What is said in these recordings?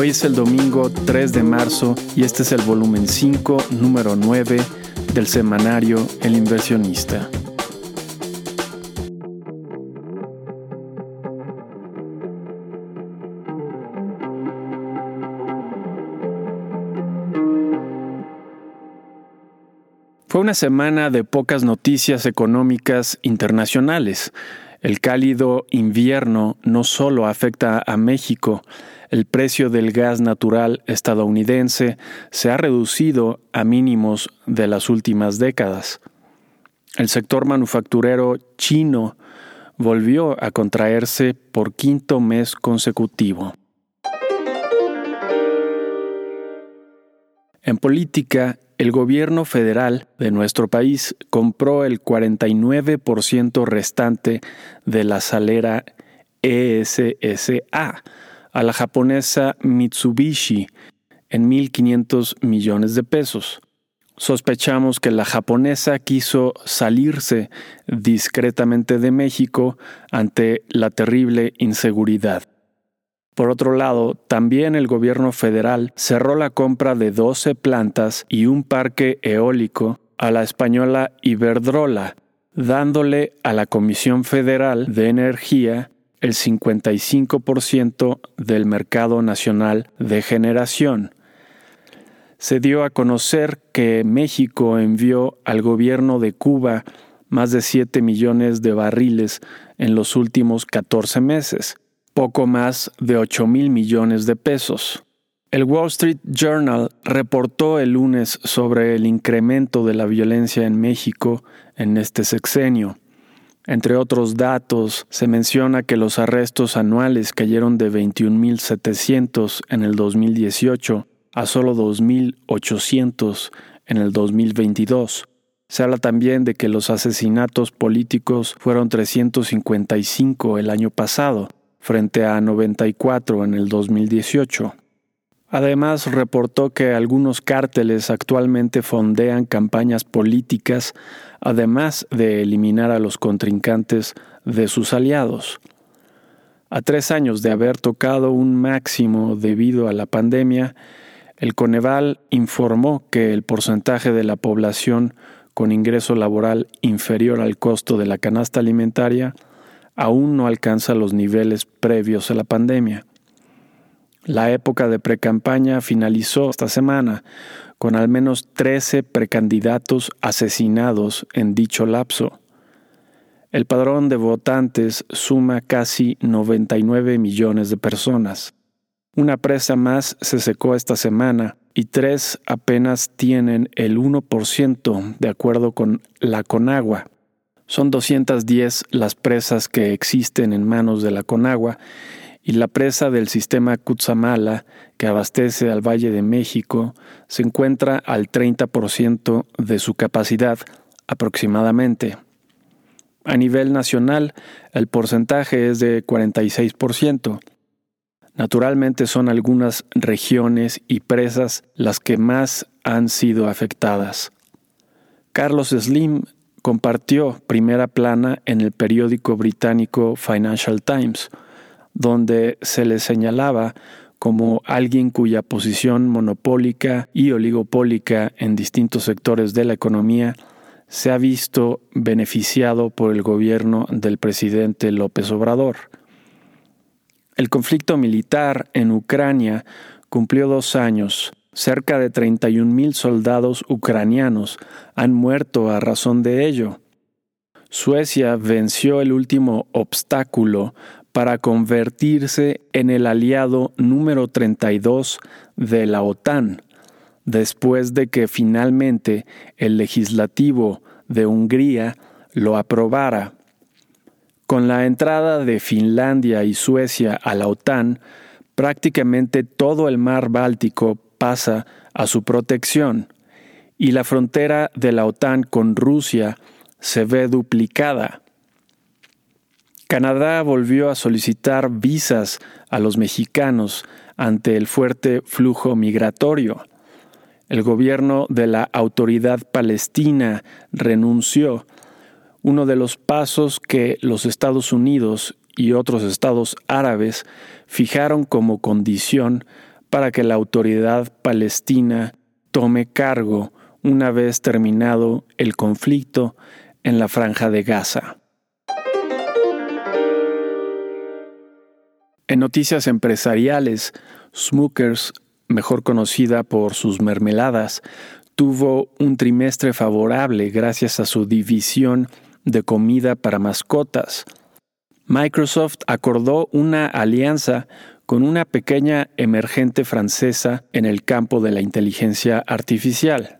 Hoy es el domingo 3 de marzo y este es el volumen 5, número 9 del semanario El inversionista. Fue una semana de pocas noticias económicas internacionales. El cálido invierno no solo afecta a México, el precio del gas natural estadounidense se ha reducido a mínimos de las últimas décadas. El sector manufacturero chino volvió a contraerse por quinto mes consecutivo. En política, el gobierno federal de nuestro país compró el 49% restante de la salera ESSA a la japonesa Mitsubishi en 1.500 millones de pesos. Sospechamos que la japonesa quiso salirse discretamente de México ante la terrible inseguridad. Por otro lado, también el gobierno federal cerró la compra de 12 plantas y un parque eólico a la española Iberdrola, dándole a la Comisión Federal de Energía el 55% del mercado nacional de generación. Se dio a conocer que México envió al gobierno de Cuba más de 7 millones de barriles en los últimos 14 meses, poco más de 8 mil millones de pesos. El Wall Street Journal reportó el lunes sobre el incremento de la violencia en México en este sexenio. Entre otros datos, se menciona que los arrestos anuales cayeron de 21.700 en el 2018 a solo 2.800 en el 2022. Se habla también de que los asesinatos políticos fueron 355 el año pasado, frente a 94 en el 2018. Además, reportó que algunos cárteles actualmente fondean campañas políticas, además de eliminar a los contrincantes de sus aliados. A tres años de haber tocado un máximo debido a la pandemia, el Coneval informó que el porcentaje de la población con ingreso laboral inferior al costo de la canasta alimentaria aún no alcanza los niveles previos a la pandemia. La época de precampaña finalizó esta semana, con al menos 13 precandidatos asesinados en dicho lapso. El padrón de votantes suma casi 99 millones de personas. Una presa más se secó esta semana y tres apenas tienen el 1% de acuerdo con la Conagua. Son 210 las presas que existen en manos de la Conagua y la presa del sistema Cutzamala, que abastece al Valle de México, se encuentra al 30% de su capacidad aproximadamente. A nivel nacional, el porcentaje es de 46%. Naturalmente son algunas regiones y presas las que más han sido afectadas. Carlos Slim compartió primera plana en el periódico británico Financial Times, donde se le señalaba como alguien cuya posición monopólica y oligopólica en distintos sectores de la economía se ha visto beneficiado por el gobierno del presidente López Obrador. El conflicto militar en Ucrania cumplió dos años Cerca de 31.000 soldados ucranianos han muerto a razón de ello. Suecia venció el último obstáculo para convertirse en el aliado número 32 de la OTAN, después de que finalmente el legislativo de Hungría lo aprobara. Con la entrada de Finlandia y Suecia a la OTAN, prácticamente todo el mar Báltico pasa a su protección y la frontera de la OTAN con Rusia se ve duplicada. Canadá volvió a solicitar visas a los mexicanos ante el fuerte flujo migratorio. El gobierno de la autoridad palestina renunció, uno de los pasos que los Estados Unidos y otros estados árabes fijaron como condición para que la autoridad palestina tome cargo una vez terminado el conflicto en la franja de Gaza. En noticias empresariales, Smookers, mejor conocida por sus mermeladas, tuvo un trimestre favorable gracias a su división de comida para mascotas. Microsoft acordó una alianza con una pequeña emergente francesa en el campo de la inteligencia artificial.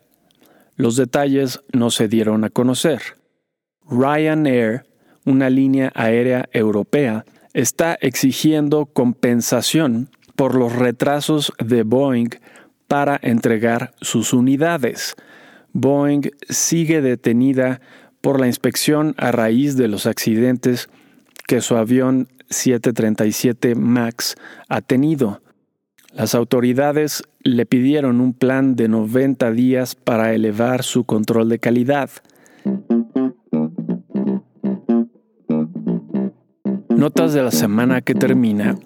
Los detalles no se dieron a conocer. Ryanair, una línea aérea europea, está exigiendo compensación por los retrasos de Boeing para entregar sus unidades. Boeing sigue detenida por la inspección a raíz de los accidentes que su avión 737 MAX ha tenido. Las autoridades le pidieron un plan de 90 días para elevar su control de calidad. Notas de la semana que termina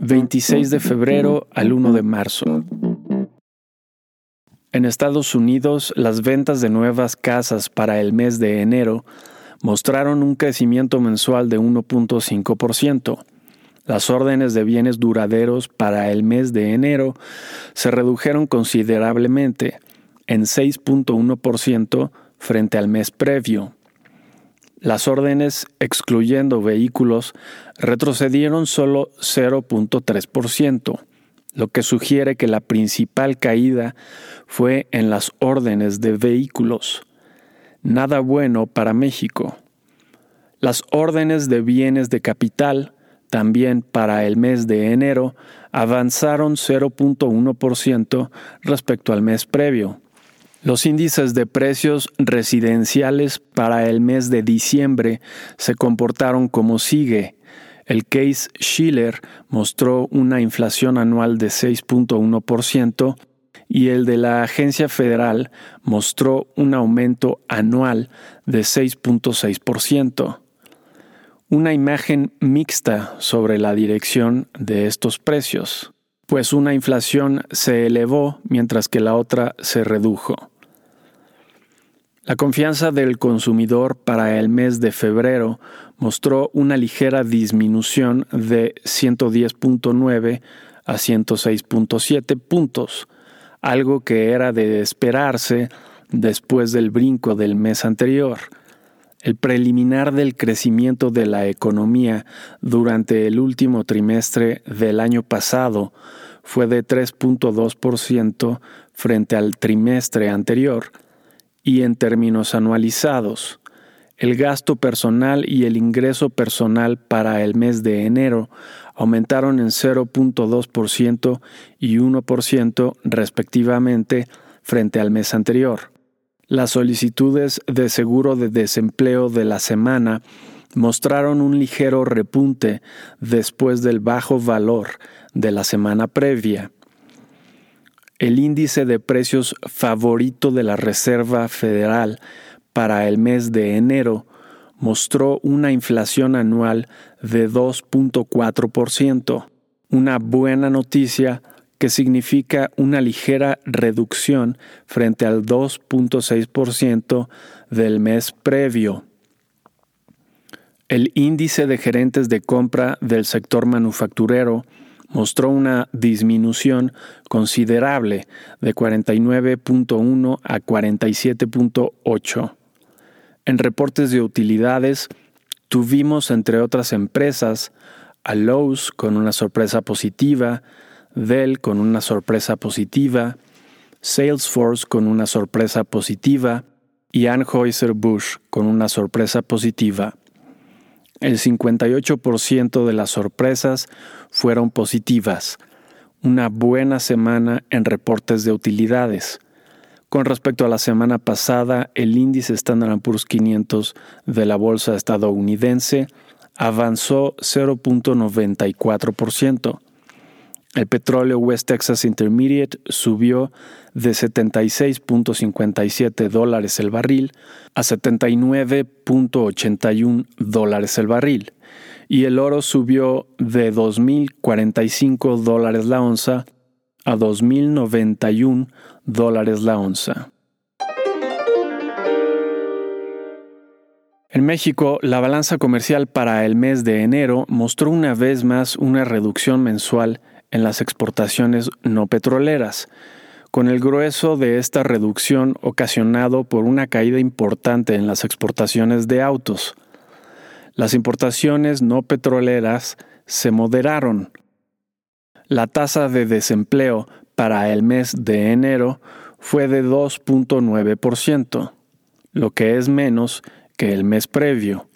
26 de febrero al 1 de marzo. En Estados Unidos, las ventas de nuevas casas para el mes de enero mostraron un crecimiento mensual de 1.5%. Las órdenes de bienes duraderos para el mes de enero se redujeron considerablemente, en 6.1% frente al mes previo. Las órdenes, excluyendo vehículos, retrocedieron solo 0.3%, lo que sugiere que la principal caída fue en las órdenes de vehículos. Nada bueno para México. Las órdenes de bienes de capital, también para el mes de enero, avanzaron 0.1% respecto al mes previo, los índices de precios residenciales para el mes de diciembre se comportaron como sigue. El Case Schiller mostró una inflación anual de 6.1% y el de la Agencia Federal mostró un aumento anual de 6.6%. Una imagen mixta sobre la dirección de estos precios, pues una inflación se elevó mientras que la otra se redujo. La confianza del consumidor para el mes de febrero mostró una ligera disminución de 110.9 a 106.7 puntos, algo que era de esperarse después del brinco del mes anterior. El preliminar del crecimiento de la economía durante el último trimestre del año pasado fue de 3.2% frente al trimestre anterior, y en términos anualizados. El gasto personal y el ingreso personal para el mes de enero aumentaron en 0.2% y 1% respectivamente frente al mes anterior. Las solicitudes de seguro de desempleo de la semana mostraron un ligero repunte después del bajo valor de la semana previa el índice de precios favorito de la Reserva Federal para el mes de enero mostró una inflación anual de 2.4%, una buena noticia que significa una ligera reducción frente al 2.6% del mes previo. El índice de gerentes de compra del sector manufacturero mostró una disminución considerable de 49.1 a 47.8. En reportes de utilidades, tuvimos entre otras empresas a Lowe's con una sorpresa positiva, Dell con una sorpresa positiva, Salesforce con una sorpresa positiva y Anheuser-Busch con una sorpresa positiva. El 58% de las sorpresas fueron positivas. Una buena semana en reportes de utilidades. Con respecto a la semana pasada, el índice Standard Poor's 500 de la bolsa estadounidense avanzó 0.94%. El petróleo West Texas Intermediate subió de 76.57 dólares el barril a 79.81 dólares el barril, y el oro subió de 2.045 dólares la onza a 2.091 dólares la onza. En México, la balanza comercial para el mes de enero mostró una vez más una reducción mensual en las exportaciones no petroleras, con el grueso de esta reducción ocasionado por una caída importante en las exportaciones de autos. Las importaciones no petroleras se moderaron. La tasa de desempleo para el mes de enero fue de 2.9%, lo que es menos que el mes previo.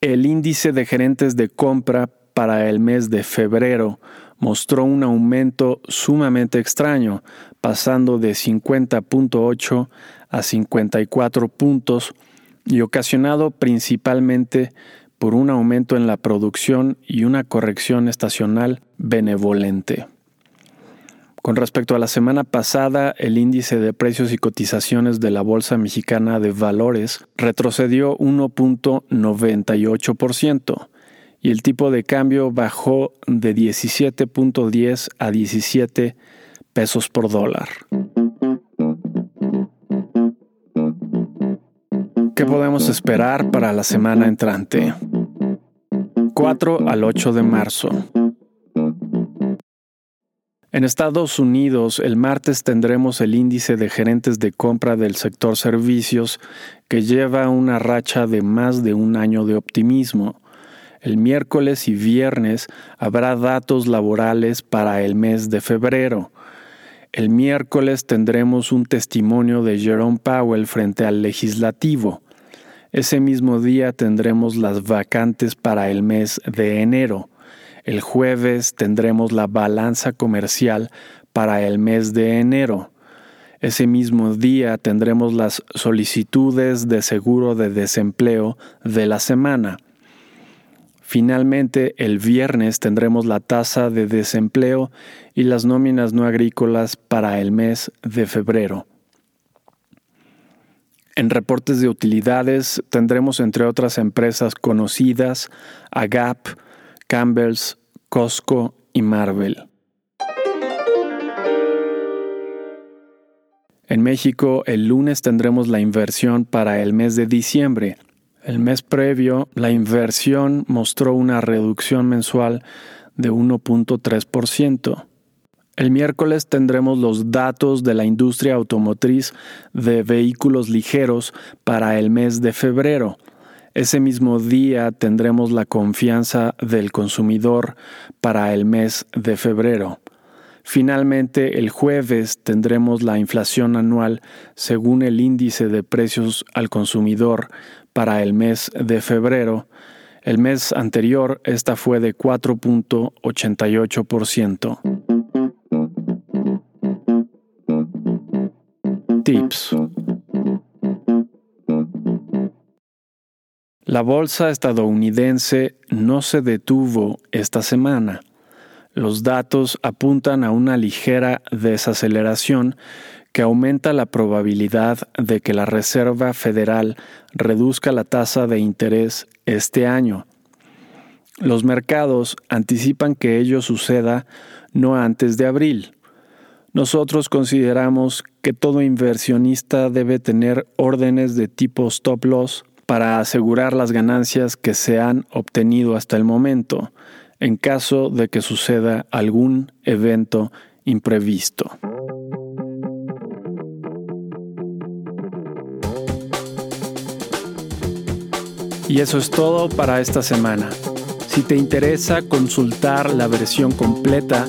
El índice de gerentes de compra para el mes de febrero mostró un aumento sumamente extraño, pasando de 50.8 a 54 puntos y ocasionado principalmente por un aumento en la producción y una corrección estacional benevolente. Con respecto a la semana pasada, el índice de precios y cotizaciones de la Bolsa Mexicana de Valores retrocedió 1.98% y el tipo de cambio bajó de 17.10 a 17 pesos por dólar. ¿Qué podemos esperar para la semana entrante? 4 al 8 de marzo. En Estados Unidos, el martes tendremos el índice de gerentes de compra del sector servicios que lleva una racha de más de un año de optimismo. El miércoles y viernes habrá datos laborales para el mes de febrero. El miércoles tendremos un testimonio de Jerome Powell frente al legislativo. Ese mismo día tendremos las vacantes para el mes de enero. El jueves tendremos la balanza comercial para el mes de enero. Ese mismo día tendremos las solicitudes de seguro de desempleo de la semana. Finalmente, el viernes tendremos la tasa de desempleo y las nóminas no agrícolas para el mes de febrero. En reportes de utilidades tendremos entre otras empresas conocidas a Gap, Campbell's, Costco y Marvel. En México, el lunes tendremos la inversión para el mes de diciembre. El mes previo, la inversión mostró una reducción mensual de 1.3%. El miércoles tendremos los datos de la industria automotriz de vehículos ligeros para el mes de febrero. Ese mismo día tendremos la confianza del consumidor para el mes de febrero. Finalmente, el jueves tendremos la inflación anual según el índice de precios al consumidor para el mes de febrero. El mes anterior esta fue de 4.88%. Tips. La bolsa estadounidense no se detuvo esta semana. Los datos apuntan a una ligera desaceleración que aumenta la probabilidad de que la Reserva Federal reduzca la tasa de interés este año. Los mercados anticipan que ello suceda no antes de abril. Nosotros consideramos que todo inversionista debe tener órdenes de tipo stop loss para asegurar las ganancias que se han obtenido hasta el momento, en caso de que suceda algún evento imprevisto. Y eso es todo para esta semana. Si te interesa consultar la versión completa,